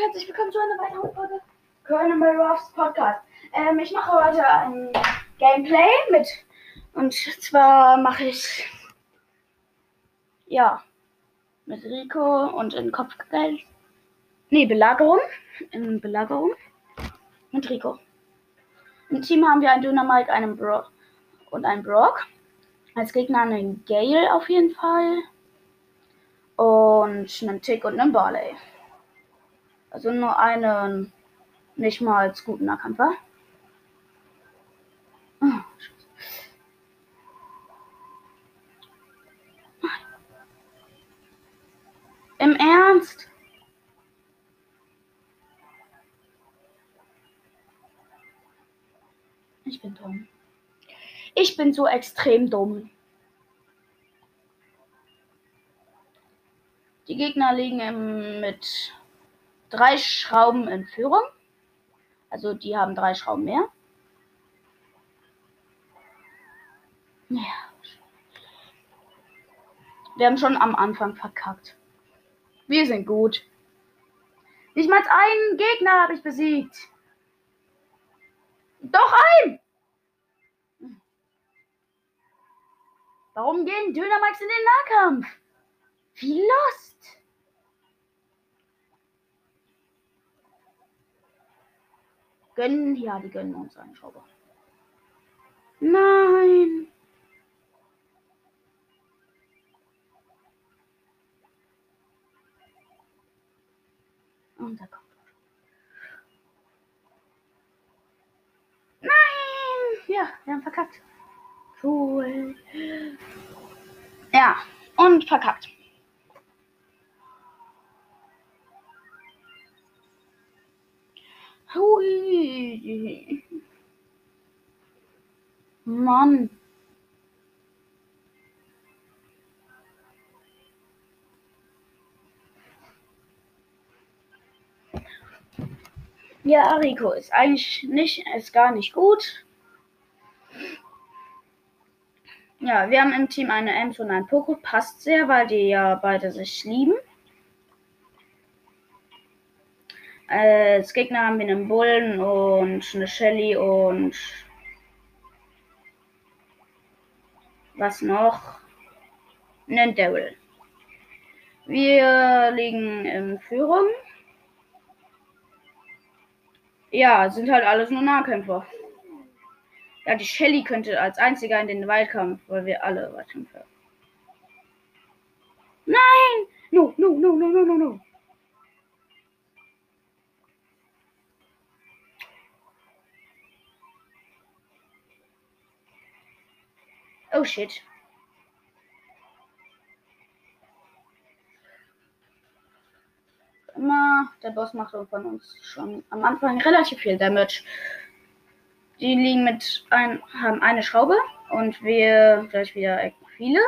herzlich willkommen zu einer weiteren Folge Colonel Ruffs Podcast. Ähm, ich mache heute ein Gameplay mit und zwar mache ich ja mit Rico und in Kopfgeld. Nee, Belagerung. In Belagerung. Mit Rico. Im Team haben wir einen Dynamite, einen Bro und einen Brock. Als Gegner einen Gale auf jeden Fall. Und einen Tick und einen Barley. Also nur einen nicht mal als guten Nahkämpfer. Oh, Im Ernst? Ich bin dumm. Ich bin so extrem dumm. Die Gegner liegen im, mit drei Schrauben in Führung. Also die haben drei Schrauben mehr. Ja. Wir haben schon am Anfang verkackt. Wir sind gut. Nicht mal einen Gegner habe ich besiegt. Doch ein! Warum gehen Dynamax in den Nahkampf? Wie lost! Gönnen, ja, die gönnen uns einen Schauber. Nein! Und da kommt. Nein! Ja, wir haben verkackt. Cool. Ja, und verkackt. Hui. Mann. Ja, Rico ist eigentlich nicht, ist gar nicht gut. Ja, wir haben im Team eine Ems und ein Poco. Passt sehr, weil die ja beide sich lieben. Als Gegner haben wir einen Bullen und eine Shelly und was noch? Einen Daryl. Wir liegen in Führung. Ja, sind halt alles nur Nahkämpfer. Ja, die Shelly könnte als einziger in den Waldkampf, weil wir alle Waldkämpfer. Nein! No, no, no, no, no, no, no. Oh shit. Immer, der Boss macht von uns schon am Anfang relativ viel Damage. Die liegen mit ein, haben eine Schraube und wir gleich wieder viele.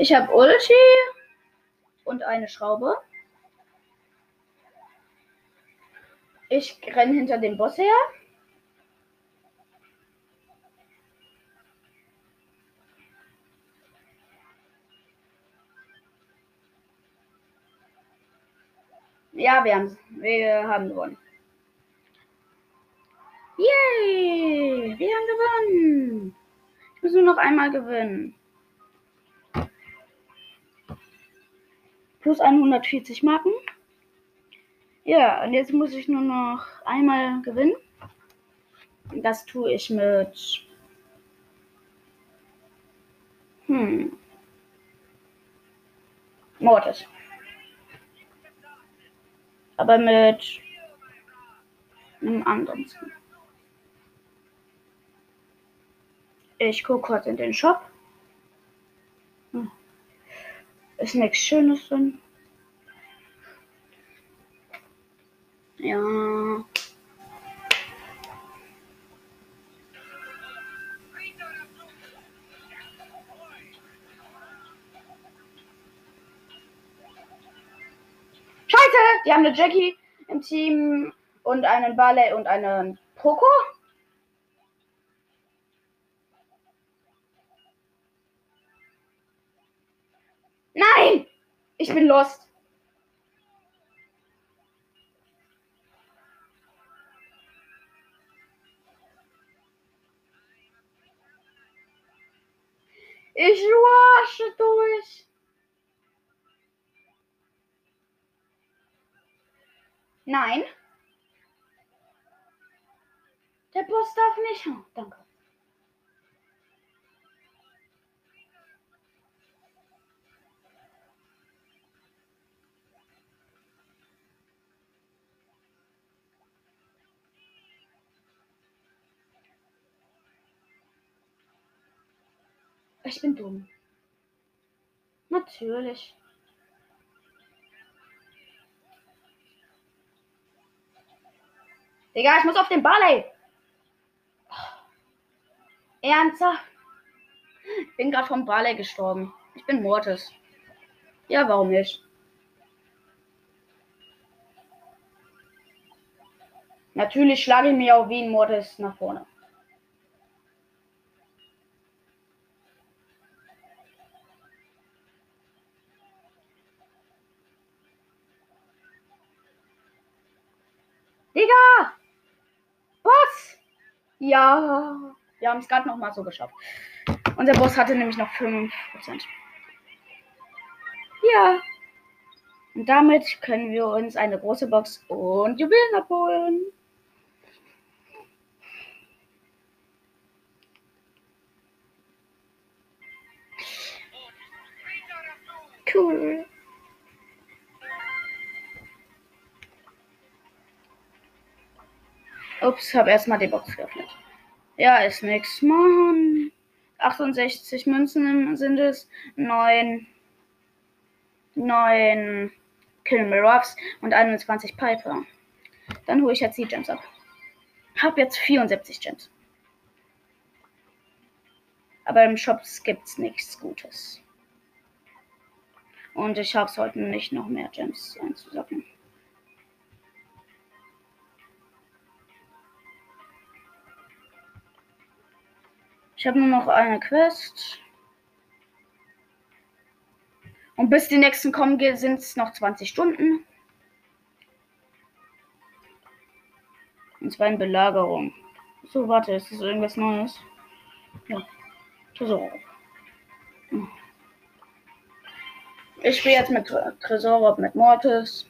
Ich habe Ulti und eine Schraube. Ich renne hinter dem Boss her. Ja, wir haben Wir haben gewonnen. Yay! Wir haben gewonnen. Ich muss nur noch einmal gewinnen. Plus 140 Marken. Ja, und jetzt muss ich nur noch einmal gewinnen. Das tue ich mit. Hm. Mortis aber mit einem anderen. Ich gucke kurz in den Shop. Hm. Ist nichts Schönes drin. Ja. Die haben eine Jackie im Team und einen Ballet und einen Poco. Nein! Ich bin lost. Ich wasche durch. Nein. Der Boss darf nicht. Oh, danke. Ich bin dumm. Natürlich. Digga, ich muss auf den Ball, ey. Ernsthaft? Ich bin gerade vom Barley gestorben. Ich bin Mortis. Ja, warum nicht? Natürlich schlage ich mich auch wie ein Mortis nach vorne. Digga! Was? Ja. Wir haben es gerade noch mal so geschafft. Unser Boss hatte nämlich noch 5%. Ja. Und damit können wir uns eine große Box und Juwelen abholen. Cool. Ups, habe erstmal die Box geöffnet. Ja, ist nix. Mann. 68 Münzen sind es. 9. 9 Kill Ruffs und 21 Piper. Dann hole ich jetzt die Gems ab. Hab jetzt 74 Gems. Aber im Shop gibt's nichts Gutes. Und ich habe es heute nicht noch mehr Gems einzusacken. Ich habe nur noch eine Quest. Und bis die nächsten kommen, sind es noch 20 Stunden. Und zwar in Belagerung. So, warte, ist das irgendwas Neues? Ja. Tresor. Ich spiele jetzt mit Tresor mit Mortis.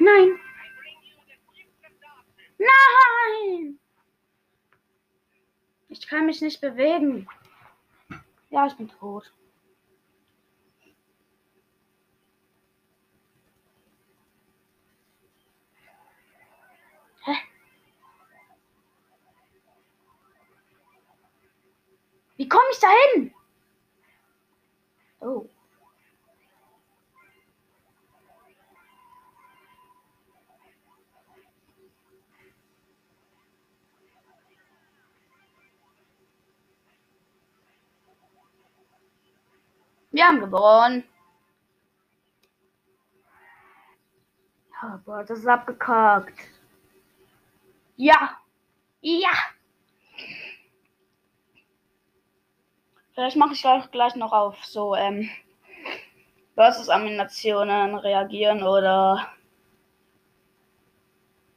Nein. Nein. Ich kann mich nicht bewegen. Ja, ich bin tot. Hä? Wie komme ich da hin? Oh. Wir haben gewonnen. Aber das ist abgekackt. Ja. Ja. Vielleicht mache ich gleich, gleich noch auf so ähm, Versus-Animationen reagieren oder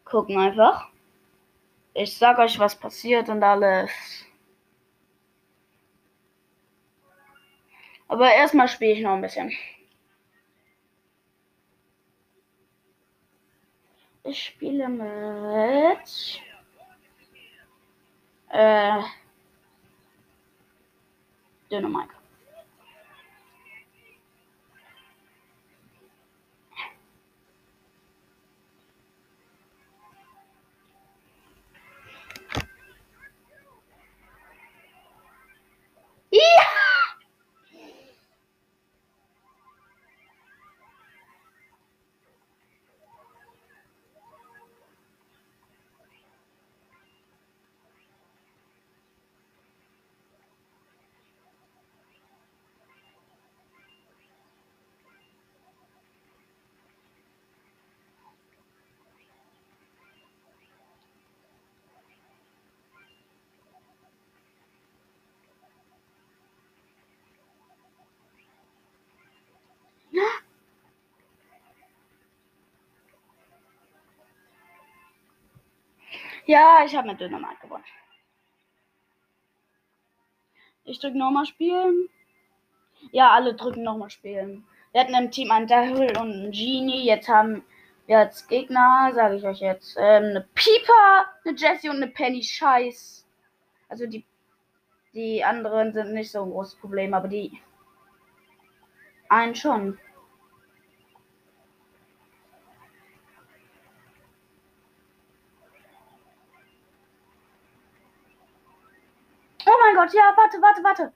gucken einfach. Ich sag euch, was passiert und alles. Aber erstmal spiele ich noch ein bisschen. Ich spiele mit. Äh. Dynamite. Ja, ich habe mit Dynamite gewonnen. Ich drücke nochmal spielen. Ja, alle drücken nochmal spielen. Wir hatten im Team einen Daryl und einen Genie. Jetzt haben wir als Gegner, sage ich euch jetzt, ähm, eine Pieper, eine Jessie und eine Penny. Scheiß. Also die, die anderen sind nicht so ein großes Problem, aber die einen schon. Oh mein Gott, ja, warte, warte, warte.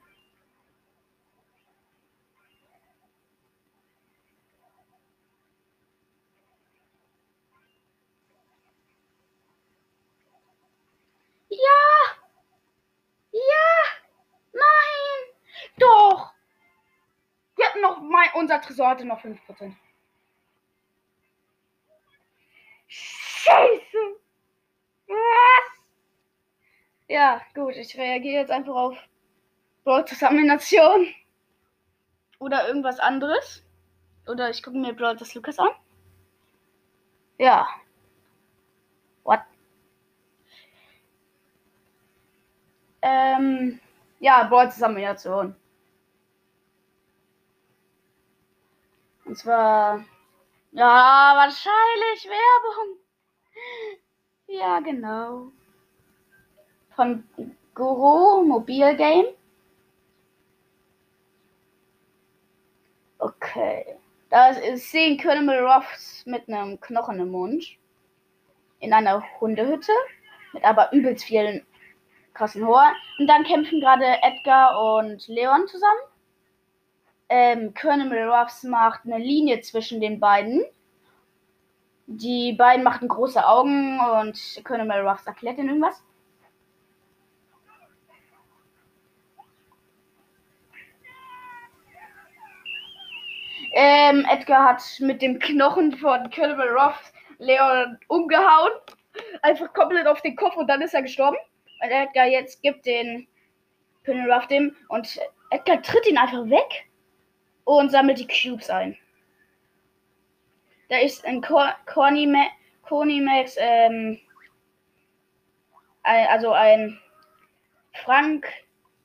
Ja! Ja! Nein! Doch! Wir hatten noch mein, unser Tresor hatte noch 5%. Scheiße! Was? Ja, gut, ich reagiere jetzt einfach auf Brawl-Zusammenation. Oder irgendwas anderes. Oder ich gucke mir Brawl das Lukas an. Ja. What? Ähm, ja, Brawl-Zusammenation. Und zwar, ja, wahrscheinlich Werbung. Ja, genau. Von Guru Mobil Game. Okay. Da ist sehen Colonel Ruffs mit einem Knochen im Mund. In einer Hundehütte. Mit aber übelst vielen krassen Horn. Und dann kämpfen gerade Edgar und Leon zusammen. Ähm, Colonel Ruffs macht eine Linie zwischen den beiden. Die beiden machten große Augen und Colonel Ruffs erklärt ihnen irgendwas. Ähm, Edgar hat mit dem Knochen von Colonel Ruffs Leon umgehauen. Einfach komplett auf den Kopf und dann ist er gestorben. Und Edgar jetzt gibt den Colonel Ruff dem und Edgar tritt ihn einfach weg und sammelt die Cubes ein. Da ist ein Corny Max, ähm, ein, also ein Frank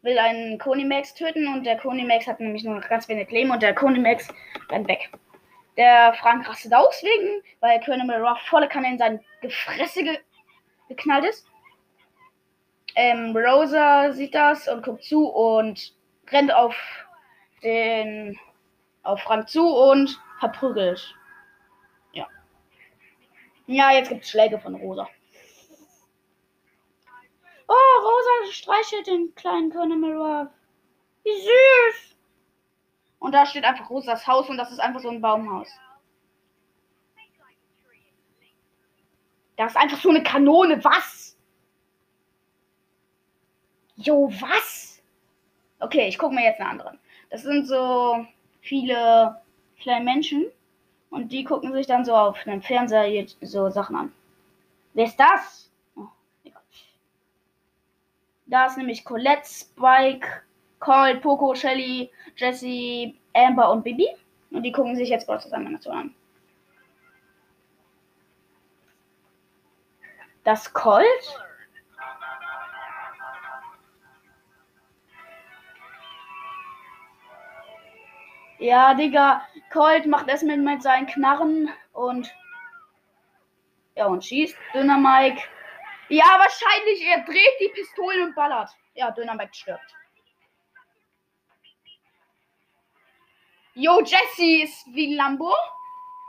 will einen Konimax töten und der Konimax hat nämlich nur ganz wenig Leben und der Konimax rennt weg. Der Frank rastet aus wegen, weil Colonel Ruff volle Kanne in sein Gefresse ge geknallt ist. Ähm, Rosa sieht das und guckt zu und rennt auf den auf Frank zu und verprügelt. Ja. Ja, jetzt gibt es Schläge von Rosa. Oh, Rosa streichelt den kleinen Colonel Ruff. Wie süß. Und da steht einfach Rosas Haus und das ist einfach so ein Baumhaus. Da ist einfach so eine Kanone. Was? Jo, was? Okay, ich gucke mir jetzt eine andere. Das sind so viele kleine Menschen. Und die gucken sich dann so auf einem Fernseher so Sachen an. Wer ist das? Da ist nämlich Colette, Spike, Colt, Poco, Shelly, Jesse, Amber und Bibi. Und die gucken sich jetzt kurz zusammen so an. Das Colt? Ja, Digga, Colt macht erstmal mit seinen Knarren und. Ja, und schießt. Dünner Mike. Ja, wahrscheinlich, er dreht die Pistole und ballert. Ja, Dünner Mike stirbt. Jo, Jesse ist wie Lambo.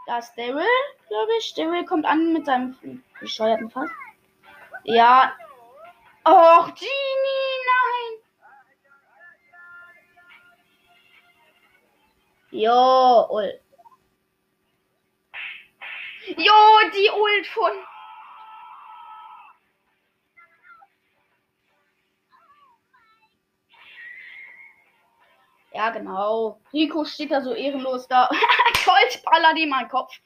Da ist Daryl, glaube ich. Daryl kommt an mit seinem bescheuerten Fass. Ja. Och, Genie, nein. Jo, Ult. Jo, die Ult von. Ja, genau. Rico steht da so ehrenlos da. Colt ballert ihm meinen Kopf.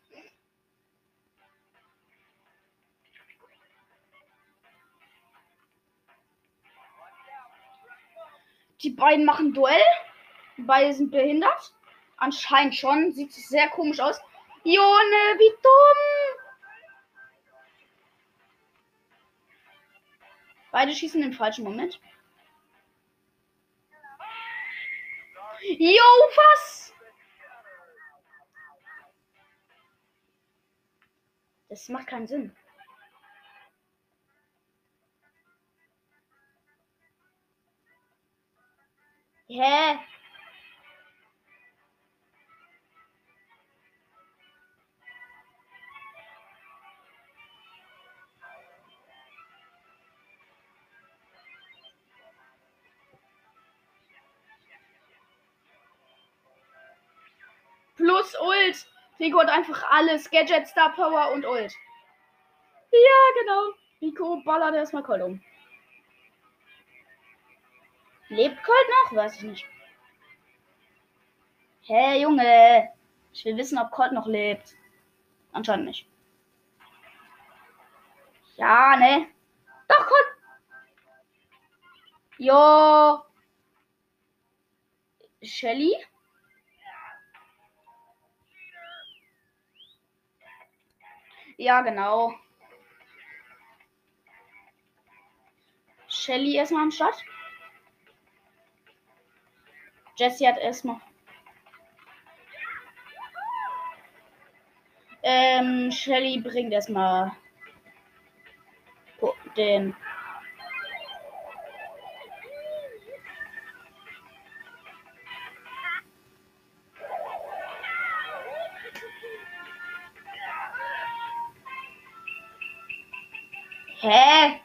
Die beiden machen Duell. Beide sind behindert. Anscheinend schon. Sieht sehr komisch aus. Jone, wie dumm! Beide schießen im falschen Moment. Jo, was? Das macht keinen Sinn. Hä? Plus Ult. Rico hat einfach alles. Gadget, Star Power und Ult. Ja, genau. Rico ballert erstmal Colt um. Lebt Colt noch? Weiß ich nicht. Hey, Junge. Ich will wissen, ob Colt noch lebt. Anscheinend nicht. Ja, ne? Doch, Colt. Jo. Shelly? Ja, genau. Shelly erstmal am Start. Jesse hat erstmal. Ähm, Shelly bringt erstmal den Hä?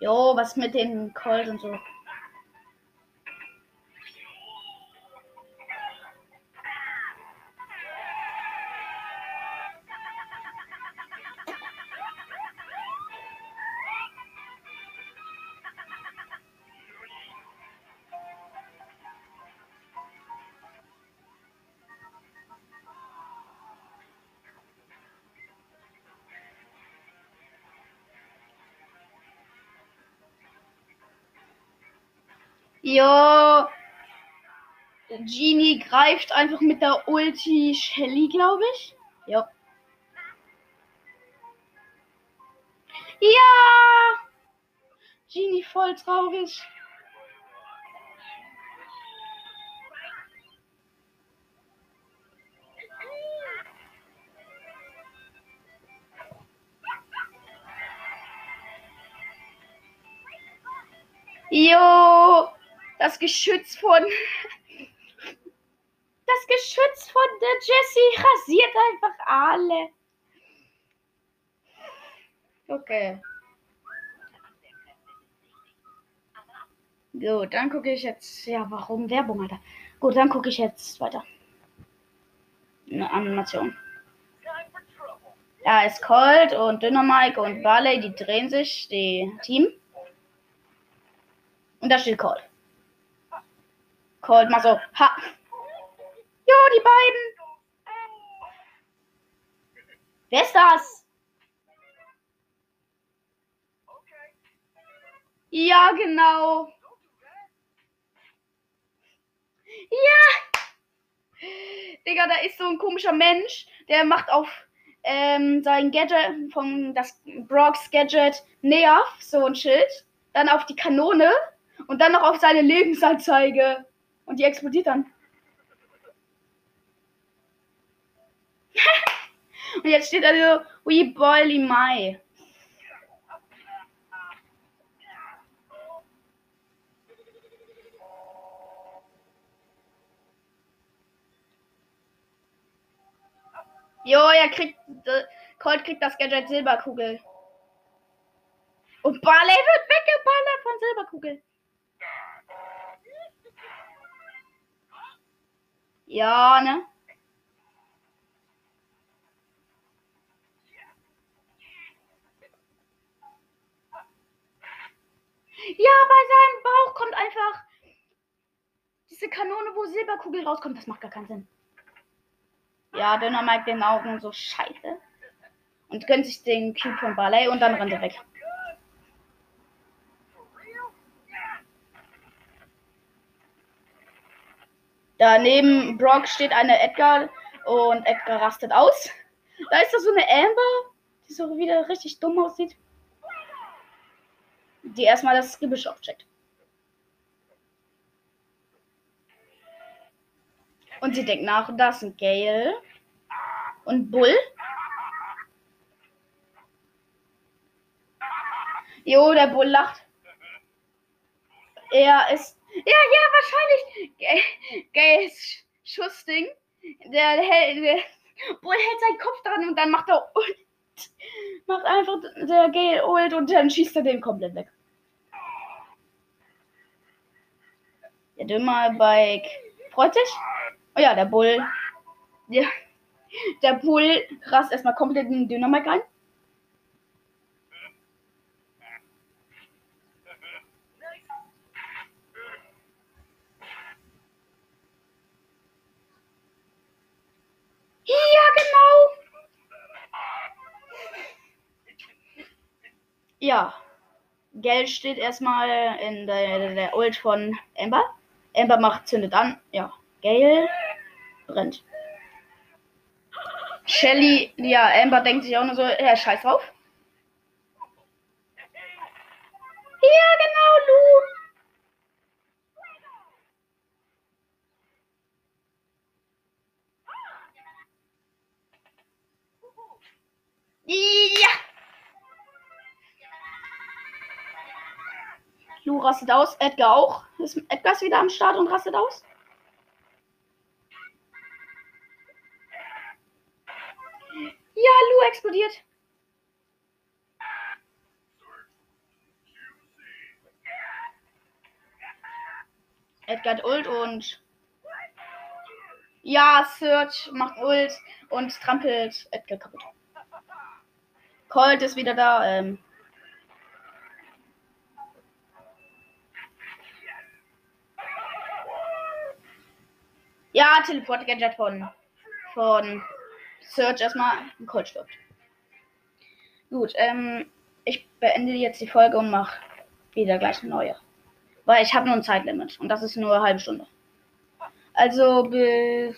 Jo, was mit den Colt und so. Jo. Genie greift einfach mit der Ulti Shelly, glaube ich. Jo. Ja! Genie voll traurig. Jo! Das Geschütz von. Das Geschütz von der Jessie rasiert einfach alle. Okay. Gut, dann gucke ich jetzt. Ja, warum Werbung, Alter? Gut, dann gucke ich jetzt weiter. Eine Animation. Da ist Colt und Dynamike und Barley, die drehen sich, die Team. Und da steht Colt. Colt mal so. Ha. Jo, die beiden. Wer ist das? Ja, genau. Ja. Digga, da ist so ein komischer Mensch, der macht auf ähm, sein Gadget, von das Brocks Gadget näher, so ein Schild, dann auf die Kanone und dann noch auf seine Lebensanzeige. Und die explodiert dann. Und jetzt steht also We Boily My. Jo, er kriegt. Colt kriegt das Gadget Silberkugel. Und Barley wird weggeballert von Silberkugel. Ja, ne? Ja, bei seinem Bauch kommt einfach diese Kanone, wo Silberkugel rauskommt. Das macht gar keinen Sinn. Ja, Dynamite den Augen so scheiße. Und gönnt sich den Cube von Ballet und dann rennt er weg. Daneben Brock steht eine Edgar und Edgar rastet aus. Da ist da so eine Amber, die so wieder richtig dumm aussieht. die erstmal das Gebüsch aufcheckt. Und sie denkt nach, das sind Gale und Bull. Jo, der Bull lacht. Er ist. Ja, ja, wahrscheinlich. Gales Schussding. Der, der, der Bull hält seinen Kopf dran und dann macht er Ult. Macht einfach der Gale Ult und dann schießt er den komplett weg. Der Dümmerbike freut sich. Oh ja, der Bull. Ja, der Bull rast erstmal komplett in den Dynamik ein. Ja, genau. Ja. Geld steht erstmal in der, der Ult von Amber. Amber macht, zündet an. Ja. Gale brennt. Shelly, ja, Amber denkt sich auch nur so, ja, scheiß drauf. Rastet aus, Edgar auch. Ist Edgar ist wieder am Start und rastet aus? Ja, Lu explodiert. Edgar hat Ult und. Ja, Search macht Ult und trampelt Edgar kaputt. Colt ist wieder da. Ähm. Ja, Teleport Gadget von, von Search erstmal Colt stirbt. Gut, ähm, ich beende jetzt die Folge und mache wieder gleich eine neue. Weil ich habe nur ein Zeitlimit und das ist nur eine halbe Stunde. Also bis